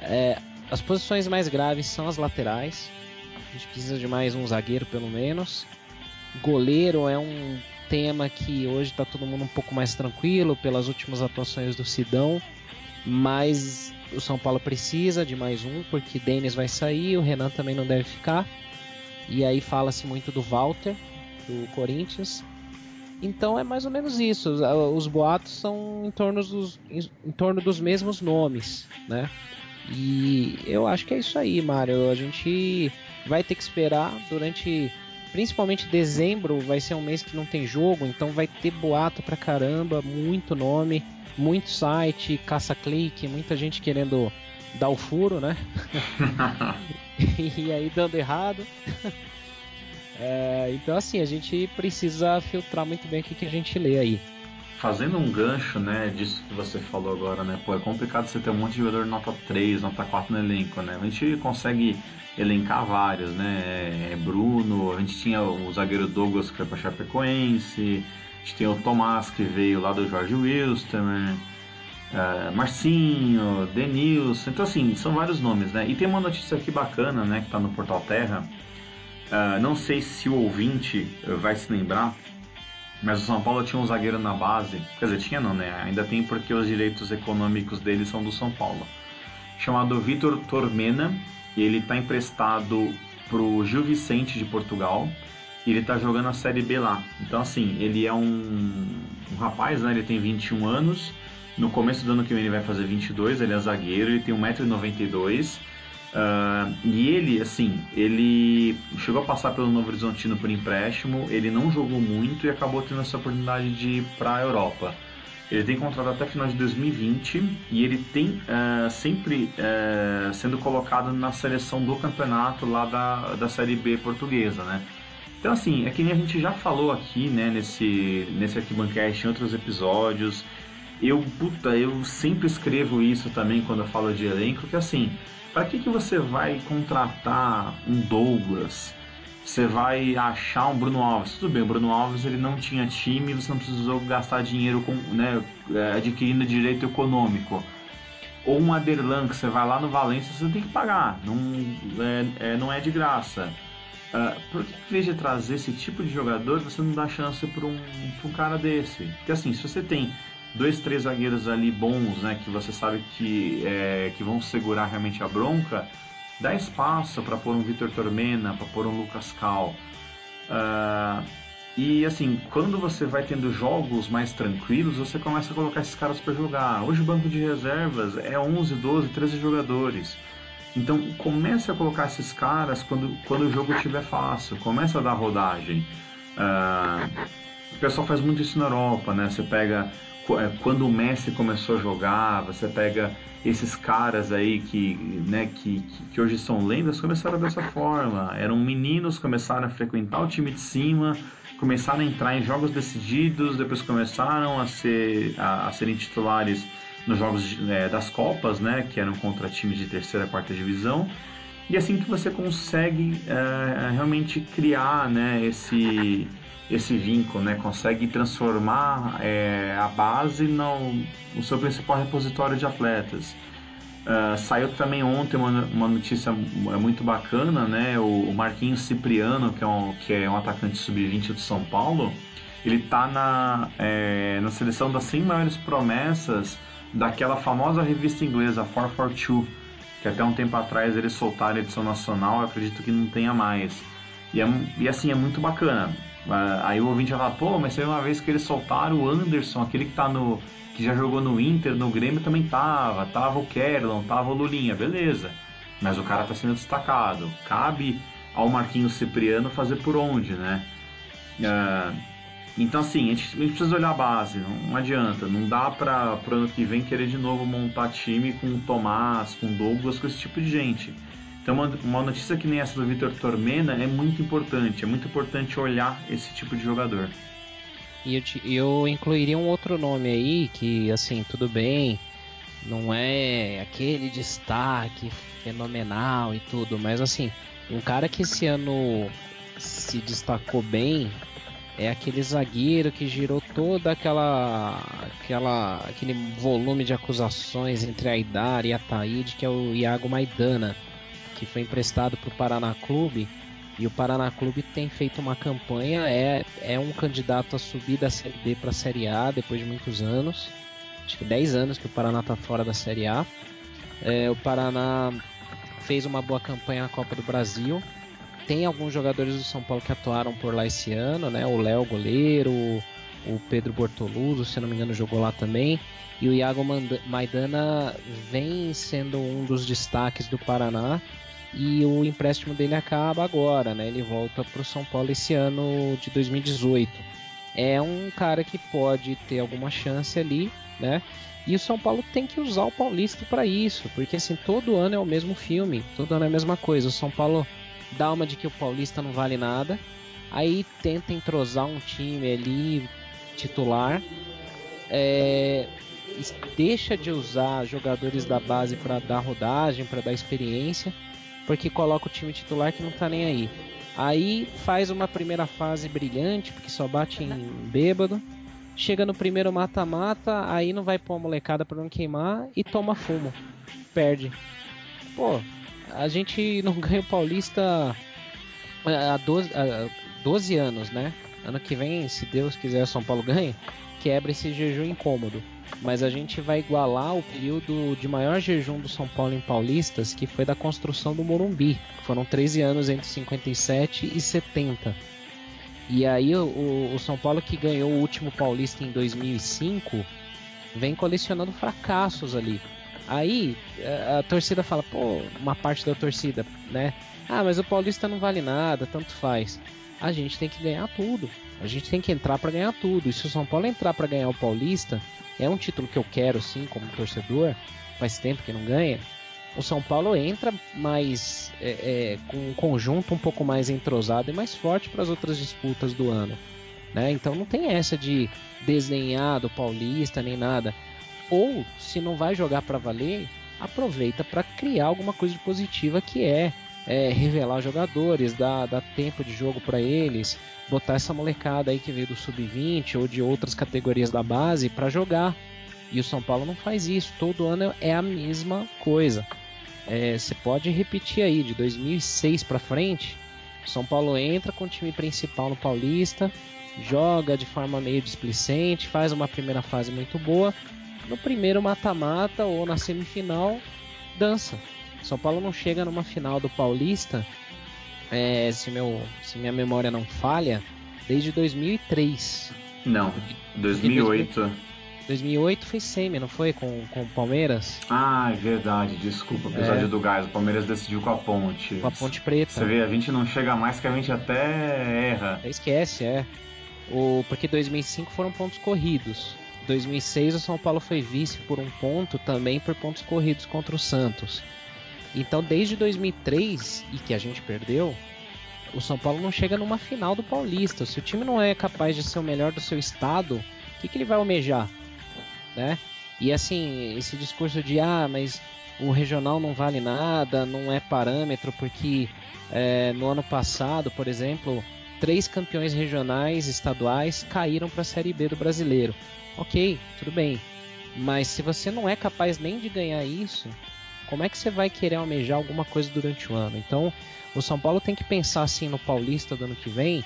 é, as posições mais graves são as laterais, a gente precisa de mais um zagueiro pelo menos. Goleiro é um tema que hoje está todo mundo um pouco mais tranquilo pelas últimas atuações do Sidão, mas o São Paulo precisa de mais um, porque Denis vai sair, o Renan também não deve ficar. E aí fala-se muito do Walter, do Corinthians. Então é mais ou menos isso. Os boatos são em torno dos, em torno dos mesmos nomes, né? E eu acho que é isso aí, Mário. A gente vai ter que esperar durante. Principalmente dezembro vai ser um mês que não tem jogo, então vai ter boato pra caramba, muito nome muito site, caça-clique, muita gente querendo dar o furo, né? e aí dando errado. é, então, assim, a gente precisa filtrar muito bem o que, que a gente lê aí. Fazendo um gancho, né, disso que você falou agora, né? Pô, é complicado você ter um monte de jogador nota 3, nota 4 no elenco, né? A gente consegue elencar vários, né? É Bruno, a gente tinha o zagueiro Douglas que foi pra Chapecoense, a gente tem o Tomás que veio lá do Jorge Wilstermann, uh, Marcinho, Denilson, então assim, são vários nomes, né? E tem uma notícia aqui bacana, né, que está no Portal Terra. Uh, não sei se o ouvinte vai se lembrar, mas o São Paulo tinha um zagueiro na base, quer dizer, tinha não, né? Ainda tem porque os direitos econômicos dele são do São Paulo. Chamado Vitor Tormena, e ele está emprestado pro Gil Vicente de Portugal e ele tá jogando a Série B lá. Então, assim, ele é um, um rapaz, né? Ele tem 21 anos. No começo do ano que vem ele vai fazer 22. Ele é zagueiro, ele tem 1,92m. Uh, e ele, assim, ele chegou a passar pelo Novo Horizontino por empréstimo. Ele não jogou muito e acabou tendo essa oportunidade de ir para a Europa. Ele tem contrato até final de 2020 e ele tem uh, sempre uh, sendo colocado na seleção do campeonato lá da, da Série B portuguesa, né? Então, assim, é que nem a gente já falou aqui, né, nesse, nesse Arquibancast, em outros episódios. Eu, puta, eu sempre escrevo isso também quando eu falo de elenco, que assim, para que, que você vai contratar um Douglas? Você vai achar um Bruno Alves? Tudo bem, o Bruno Alves ele não tinha time, você não precisou gastar dinheiro com, né, é, adquirindo direito econômico. Ou um Aderlan, que você vai lá no Valência, você tem que pagar, não é, é não é de graça. Uh, por que, em vez de trazer esse tipo de jogador, você não dá chance para um, um cara desse? Porque assim, se você tem dois, três zagueiros ali bons, né, que você sabe que, é, que vão segurar realmente a bronca, dá espaço para pôr um Vitor Tormena, para pôr um Lucas Cal. Uh, e assim, quando você vai tendo jogos mais tranquilos, você começa a colocar esses caras para jogar. Hoje o banco de reservas é 11, 12, 13 jogadores. Então comece a colocar esses caras quando, quando o jogo estiver fácil, começa a dar rodagem. Uh, o pessoal faz muito isso na Europa, né? Você pega quando o Messi começou a jogar, você pega esses caras aí que, né, que, que, hoje são lendas, começaram dessa forma. Eram meninos, começaram a frequentar o time de cima, começaram a entrar em jogos decididos, depois começaram a, ser, a, a serem titulares nos jogos é, das Copas, né, que eram contra times de terceira, quarta divisão. E assim que você consegue é, realmente criar né, esse, esse vínculo, né, consegue transformar é, a base no, no, seu principal repositório de atletas. Uh, saiu também ontem uma, uma, notícia muito bacana, né? O, o Marquinhos Cipriano, que é um, que é um atacante sub-20 do São Paulo, ele está na, é, na seleção das 100 maiores promessas daquela famosa revista inglesa 442, que até um tempo atrás eles soltaram a edição nacional, acredito que não tenha mais. E, é, e assim, é muito bacana. Ah, aí o ouvinte vai falar, pô, mas foi uma vez que eles soltaram o Anderson, aquele que tá no. que já jogou no Inter, no Grêmio também tava, tava o Kerlon, tava o Lulinha, beleza. Mas o cara tá sendo destacado. Cabe ao Marquinhos Cipriano fazer por onde, né? Uh, então, assim, a gente, a gente, precisa olhar a base, não, não adianta. Não dá para o ano que vem querer de novo montar time com o Tomás, com o Douglas, com esse tipo de gente. Então, uma, uma notícia que nem essa do Vitor Tormena é muito importante. É muito importante olhar esse tipo de jogador. E eu, eu incluiria um outro nome aí que, assim, tudo bem, não é aquele destaque fenomenal e tudo, mas assim, um cara que esse ano se destacou bem é aquele zagueiro que girou toda aquela, aquela aquele volume de acusações entre a Idar e a Taíde, que é o Iago Maidana, que foi emprestado para o Paraná Clube. E o Paraná Clube tem feito uma campanha, é, é um candidato a subir da Série B para a Série A depois de muitos anos. Acho que 10 anos que o Paraná está fora da Série A. É, o Paraná fez uma boa campanha na Copa do Brasil tem alguns jogadores do São Paulo que atuaram por lá esse ano, né? O Léo goleiro, o Pedro Bortoluso, se não me engano, jogou lá também. E o Iago Maidana vem sendo um dos destaques do Paraná. E o empréstimo dele acaba agora, né? Ele volta para o São Paulo esse ano de 2018. É um cara que pode ter alguma chance ali, né? E o São Paulo tem que usar o Paulista para isso, porque assim todo ano é o mesmo filme, todo ano é a mesma coisa. O São Paulo dá uma de que o Paulista não vale nada, aí tenta entrosar um time ali titular, é, deixa de usar jogadores da base para dar rodagem, para dar experiência, porque coloca o time titular que não tá nem aí. Aí faz uma primeira fase brilhante, porque só bate em bêbado. Chega no primeiro mata-mata, aí não vai pôr a molecada para não queimar e toma fumo. Perde. Pô, a gente não ganha o Paulista há 12, há 12 anos, né? Ano que vem, se Deus quiser, São Paulo ganha, quebra esse jejum incômodo. Mas a gente vai igualar o período de maior jejum do São Paulo em Paulistas, que foi da construção do Morumbi. Foram 13 anos entre 57 e 70. E aí o, o São Paulo que ganhou o último Paulista em 2005 vem colecionando fracassos ali. Aí a, torcida fala, pô, uma parte da torcida, né? Ah, mas o Paulista não vale nada, tanto faz. A gente tem que ganhar tudo. A gente tem que entrar para ganhar tudo. E se o São Paulo entrar para ganhar o Paulista, é um título que eu quero sim, como torcedor. Faz tempo que não ganha. O São Paulo entra mais é, é, com um conjunto um pouco mais entrosado e mais forte para as outras disputas do ano. Né? Então não tem essa de desenhar do Paulista nem nada. Ou, se não vai jogar para valer, aproveita para criar alguma coisa de positiva que é, é revelar jogadores, dar, dar tempo de jogo para eles, botar essa molecada aí que veio do sub-20 ou de outras categorias da base para jogar. E o São Paulo não faz isso. Todo ano é a mesma coisa. É, você pode repetir aí de 2006 para frente. São Paulo entra com o time principal no Paulista, joga de forma meio displicente, faz uma primeira fase muito boa, no primeiro mata-mata ou na semifinal, dança. São Paulo não chega numa final do Paulista, é, se, meu, se minha memória não falha, desde 2003. Não, 2008. 2008 foi semi, não foi? Com, com o Palmeiras? Ah, é verdade, desculpa, episódio é. do Gás. O Palmeiras decidiu com a Ponte. Com a Ponte Preta. Você vê, a gente não chega mais que a gente até erra. Esquece, é. O, porque 2005 foram pontos corridos. 2006 o São Paulo foi vice por um ponto, também por pontos corridos contra o Santos. Então, desde 2003 e que a gente perdeu, o São Paulo não chega numa final do Paulista. Se o time não é capaz de ser o melhor do seu estado, o que, que ele vai almejar? Né? E assim, esse discurso de ah, mas o regional não vale nada, não é parâmetro, porque é, no ano passado, por exemplo, três campeões regionais estaduais caíram para a Série B do brasileiro. Ok, tudo bem. Mas se você não é capaz nem de ganhar isso, como é que você vai querer almejar alguma coisa durante o ano? Então, o São Paulo tem que pensar assim no Paulista do ano que vem,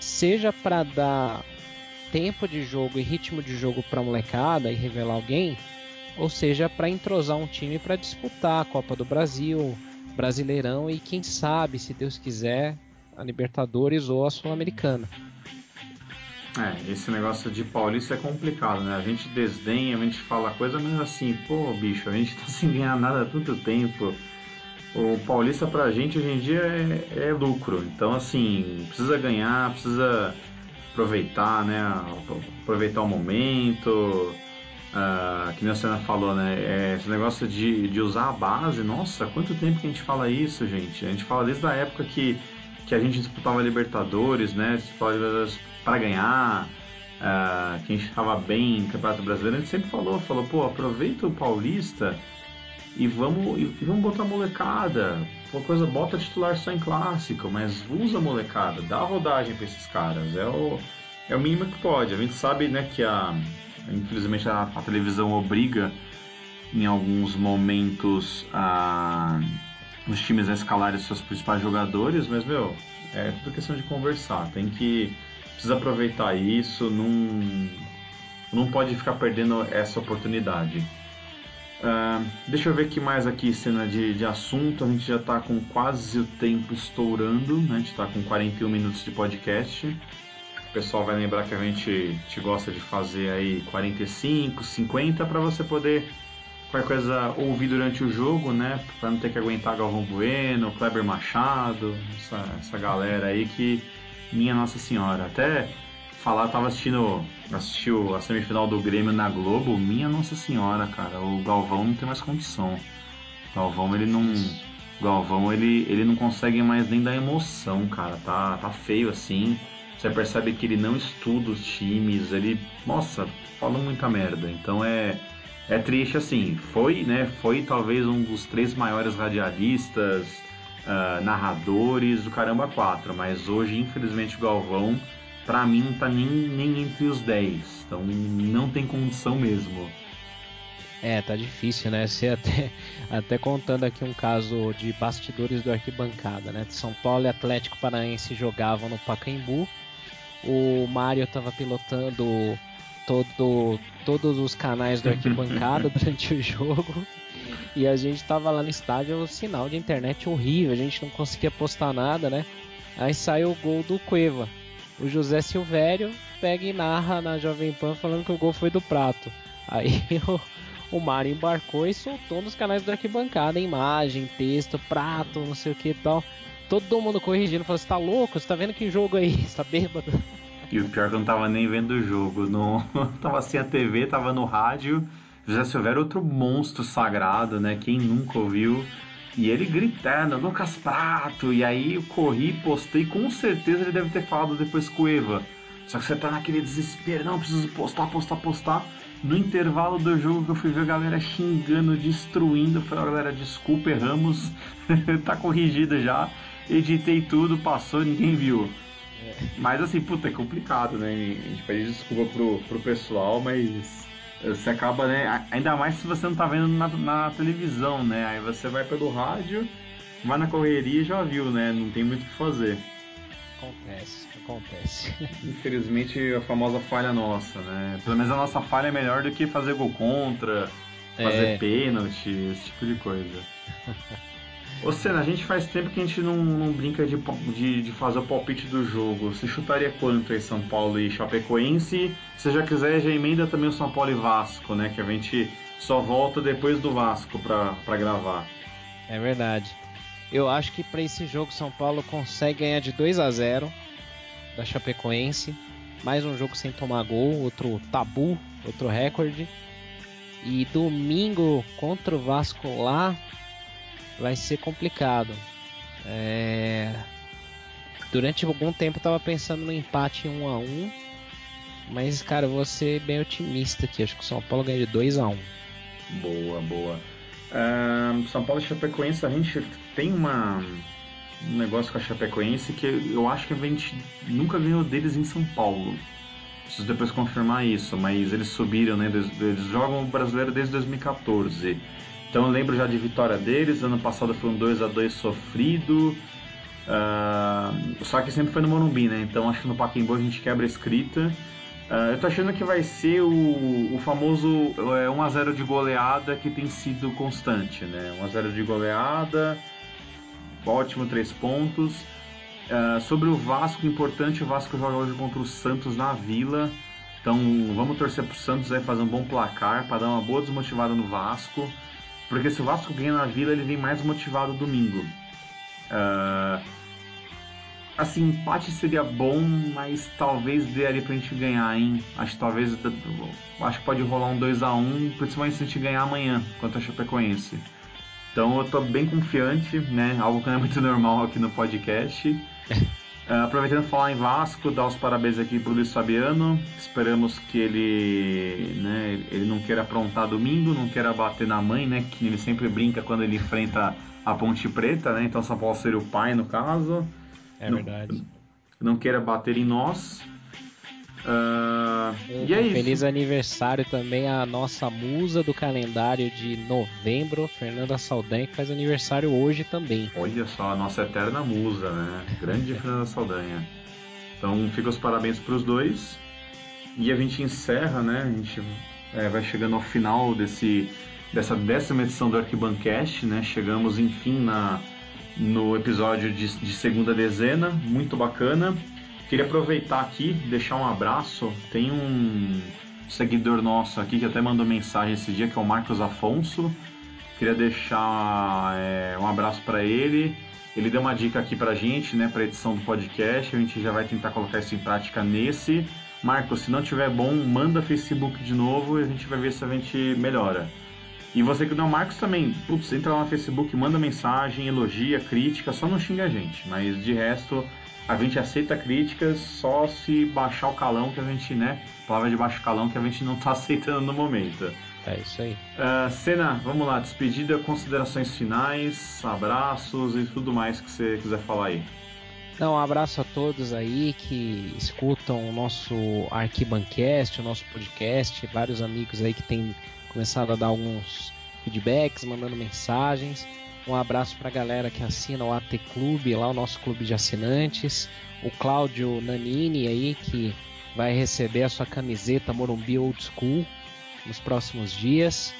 seja para dar tempo de jogo e ritmo de jogo para molecada e revelar alguém, ou seja, para entrosar um time para disputar a Copa do Brasil, Brasileirão e quem sabe, se Deus quiser, a Libertadores ou a Sul-Americana. É, esse negócio de paulista é complicado, né? A gente desdenha, a gente fala coisa, mas assim, pô, bicho, a gente tá sem ganhar nada há tanto tempo. O paulista pra gente hoje em dia é, é lucro. Então, assim, precisa ganhar, precisa aproveitar, né? Aproveitar o momento. Uh, que nem a Senna falou, né? É, esse negócio de, de usar a base, nossa, quanto tempo que a gente fala isso, gente? A gente fala desde a época que, que a gente disputava Libertadores, né? Disputava Libertadores para ganhar, uh, que a gente estava bem no Campeonato Brasileiro, a gente sempre falou, falou, pô, aproveita o Paulista e vamos, e vamos botar molecada. Uma coisa, bota titular só em clássico, mas usa molecada, dá rodagem para esses caras. É o, é o mínimo que pode. A gente sabe né, que a, infelizmente a, a televisão obriga em alguns momentos a, os times a escalarem seus principais jogadores, mas meu, é tudo questão de conversar. Tem que precisa aproveitar isso, não, não pode ficar perdendo essa oportunidade. Uh, deixa eu ver que mais aqui, cena de, de assunto. A gente já está com quase o tempo estourando, né? a gente está com 41 minutos de podcast. O pessoal vai lembrar que a gente, gente gosta de fazer aí 45, 50 para você poder qualquer coisa ouvir durante o jogo, né? Para não ter que aguentar Galvão Bueno, Kleber Machado, essa, essa galera aí que minha Nossa Senhora. Até falar, tava assistindo assistiu a semifinal do Grêmio na Globo. Minha Nossa Senhora, cara. O Galvão não tem mais condição. O Galvão, ele não. Galvão, ele, ele não consegue mais nem dar emoção, cara. Tá, tá feio assim. Você percebe que ele não estuda os times. Ele, nossa, fala muita merda. Então é. É triste assim. Foi, né? Foi talvez um dos três maiores radialistas uh, narradores do Caramba 4, mas hoje, infelizmente, o Galvão, para mim, não tá nem, nem entre os 10, então não tem condição mesmo. É, tá difícil, né? Você até, até contando aqui um caso de bastidores do arquibancada, né? São Paulo e Atlético Paranaense jogavam no Pacaembu. O Mário estava pilotando todo, todos os canais do arquibancada durante o jogo. E a gente tava lá no estádio, o sinal de internet horrível, a gente não conseguia postar nada, né? Aí sai o gol do Cueva. O José Silvério pega e narra na Jovem Pan falando que o gol foi do Prato. Aí o, o Mário embarcou e soltou nos canais do arquibancada, imagem, texto, prato, não sei o que e tal. Todo mundo corrigindo, falou: Você tá louco? Você tá vendo que jogo aí? Você tá bêbado? E o pior é que eu não tava nem vendo o jogo. No... tava sem a TV, tava no rádio. José Silvério, outro monstro sagrado, né? Quem nunca ouviu? E ele gritando, Lucas Prato. E aí eu corri, postei, com certeza ele deve ter falado depois com o Eva. Só que você tá naquele desespero, não, preciso postar, postar, postar. No intervalo do jogo que eu fui ver a galera xingando, destruindo, eu falei, galera, desculpa, erramos, tá corrigido já. Editei tudo, passou, ninguém viu. É. Mas assim, puta, é complicado, né? A gente pede desculpa pro, pro pessoal, mas você acaba, né? Ainda mais se você não tá vendo na, na televisão, né? Aí você vai pelo rádio, vai na correria e já viu, né? Não tem muito o que fazer. Acontece, acontece. Infelizmente a famosa falha nossa, né? Pelo menos a nossa falha é melhor do que fazer gol contra, fazer é. pênalti, esse tipo de coisa. Ô Senna, a gente faz tempo que a gente não, não brinca de, de, de, fazer o palpite do jogo. Você chutaria quanto aí São Paulo e Chapecoense? Se já quiser, já emenda também o São Paulo e Vasco, né? Que a gente só volta depois do Vasco para gravar. É verdade. Eu acho que para esse jogo São Paulo consegue ganhar de 2 a 0 da Chapecoense. Mais um jogo sem tomar gol, outro tabu, outro recorde. E domingo contra o Vasco lá vai ser complicado. É... Durante algum tempo eu tava pensando no empate 1 a 1 mas cara, eu vou ser bem otimista aqui. Acho que o São Paulo ganha de 2 a 1 Boa, boa. Uh, São Paulo e Chapecoense, a gente tem uma, um negócio com a Chapecoense que eu acho que a gente nunca ganhou deles em São Paulo. Preciso depois confirmar isso, mas eles subiram, né? Eles jogam o brasileiro desde 2014. Então eu lembro já de vitória deles. Ano passado foi um 2 a 2 sofrido. Uh, só que sempre foi no Morumbi, né? Então acho que no Pacaembu a gente quebra a escrita. Uh, eu tô achando que vai ser o, o famoso é, 1x0 de goleada que tem sido constante, né? 1x0 de goleada, ótimo, 3 pontos. Uh, sobre o Vasco, importante, o Vasco joga hoje contra o Santos na Vila. Então vamos torcer pro Santos aí fazer um bom placar para dar uma boa desmotivada no Vasco. Porque se o Vasco ganha na Vila, ele vem mais motivado domingo. Uh, assim, empate seria bom, mas talvez dê ali pra gente ganhar, hein? Acho que talvez. Acho que pode rolar um 2 a 1 principalmente se a gente ganhar amanhã contra a Chapecoense. Então eu tô bem confiante, né? Algo que não é muito normal aqui no podcast. Uh, aproveitando falar em Vasco, dar os parabéns aqui pro Luiz Fabiano. Esperamos que ele, né, ele não queira aprontar domingo, não queira bater na mãe, né? Que ele sempre brinca quando ele enfrenta a Ponte Preta, né? Então São Paulo seria o pai no caso. É não, verdade. Não queira bater em nós. Uh, e é feliz isso. aniversário também a nossa musa do calendário de novembro, Fernanda Saldanha, que faz aniversário hoje também. Olha só, a nossa eterna musa, né? Grande Fernanda Saldanha. Então fica os parabéns para os dois. E a gente encerra, né? A gente é, vai chegando ao final desse, dessa décima edição do Arquibancast, né? Chegamos enfim na, no episódio de, de segunda dezena, muito bacana. Queria aproveitar aqui, deixar um abraço. Tem um seguidor nosso aqui que até mandou mensagem esse dia, que é o Marcos Afonso. Queria deixar é, um abraço para ele. Ele deu uma dica aqui pra gente, né, pra edição do podcast. A gente já vai tentar colocar isso em prática nesse. Marcos, se não tiver bom, manda Facebook de novo e a gente vai ver se a gente melhora. E você que não é Marcos também, putz, entra lá no Facebook, manda mensagem, elogia, crítica, só não xinga a gente. Mas de resto, a gente aceita críticas só se baixar o calão que a gente, né? Palavra de baixo calão que a gente não tá aceitando no momento. É isso aí. Uh, Senna, vamos lá, despedida, considerações finais, abraços e tudo mais que você quiser falar aí. Então, um abraço a todos aí que escutam o nosso Arquibancast, o nosso podcast, vários amigos aí que têm começado a dar alguns feedbacks, mandando mensagens. Um abraço para a galera que assina o AT Clube, lá o nosso clube de assinantes. O Cláudio Nanini aí, que vai receber a sua camiseta Morumbi Old School nos próximos dias.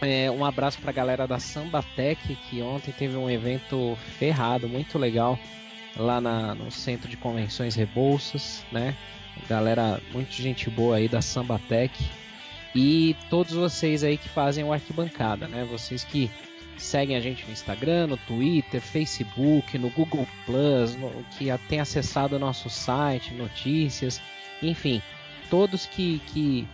É, um abraço para a galera da Sambatec, que ontem teve um evento ferrado, muito legal, lá na, no Centro de Convenções Rebouças, né? Galera, muito gente boa aí da Sambatec. E todos vocês aí que fazem o Arquibancada, né? Vocês que seguem a gente no Instagram, no Twitter, Facebook, no Google Plus, que tem acessado o nosso site, notícias, enfim, todos que, que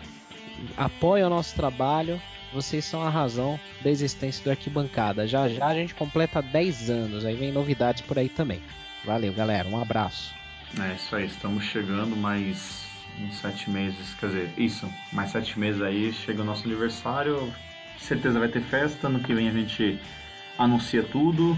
apoiam o nosso trabalho, vocês são a razão da existência do Arquibancada. Já já a gente completa 10 anos, aí vem novidades por aí também. Valeu, galera, um abraço. É isso aí, estamos chegando mais uns sete meses, quer dizer, isso, mais sete meses aí, chega o nosso aniversário, certeza vai ter festa. Ano que vem a gente anuncia tudo.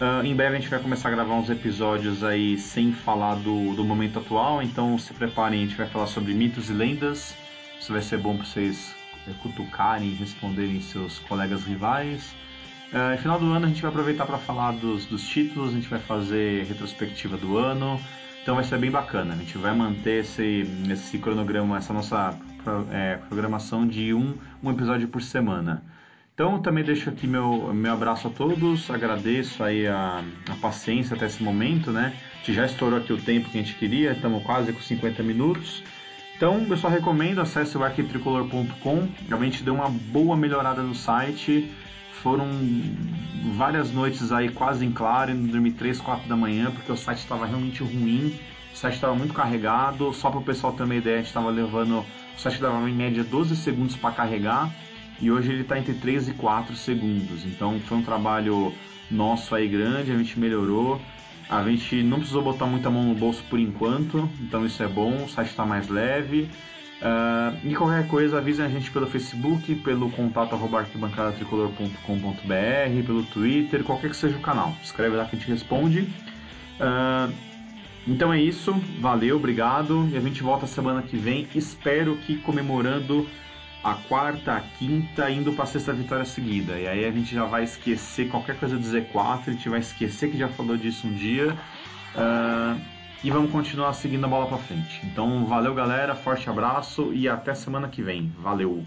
Uh, em breve a gente vai começar a gravar uns episódios aí sem falar do, do momento atual, então se preparem, a gente vai falar sobre mitos e lendas. Isso vai ser bom para vocês cutucarem e responderem seus colegas rivais. Uh, final do ano a gente vai aproveitar para falar dos, dos títulos, a gente vai fazer retrospectiva do ano, então vai ser bem bacana. A gente vai manter esse, esse cronograma, essa nossa é, programação de um, um episódio por semana. Então também deixo aqui meu, meu abraço a todos, agradeço aí a, a paciência até esse momento, né? A gente já estourou aqui o tempo que a gente queria, estamos quase com 50 minutos. Então, eu só recomendo, acesse o arquitricolor.com, realmente deu uma boa melhorada no site, foram várias noites aí quase em claro, indo dormir 3, 4 da manhã, porque o site estava realmente ruim, o site estava muito carregado, só para o pessoal ter uma ideia, a gente estava levando, o site dava em média 12 segundos para carregar, e hoje ele está entre 3 e 4 segundos. Então foi um trabalho nosso aí grande, a gente melhorou. A gente não precisou botar muita mão no bolso por enquanto, então isso é bom, o site está mais leve. Uh, e qualquer coisa, avisem a gente pelo Facebook, pelo contato arquibancadatricolor.com.br, pelo Twitter, qualquer que seja o canal. Escreve lá que a gente responde. Uh, então é isso, valeu, obrigado. E a gente volta semana que vem. Espero que comemorando a quarta, a quinta, indo para a sexta vitória seguida. E aí a gente já vai esquecer qualquer coisa do Z4, a gente vai esquecer que já falou disso um dia. Uh, e vamos continuar seguindo a bola para frente. Então, valeu galera, forte abraço e até semana que vem. Valeu!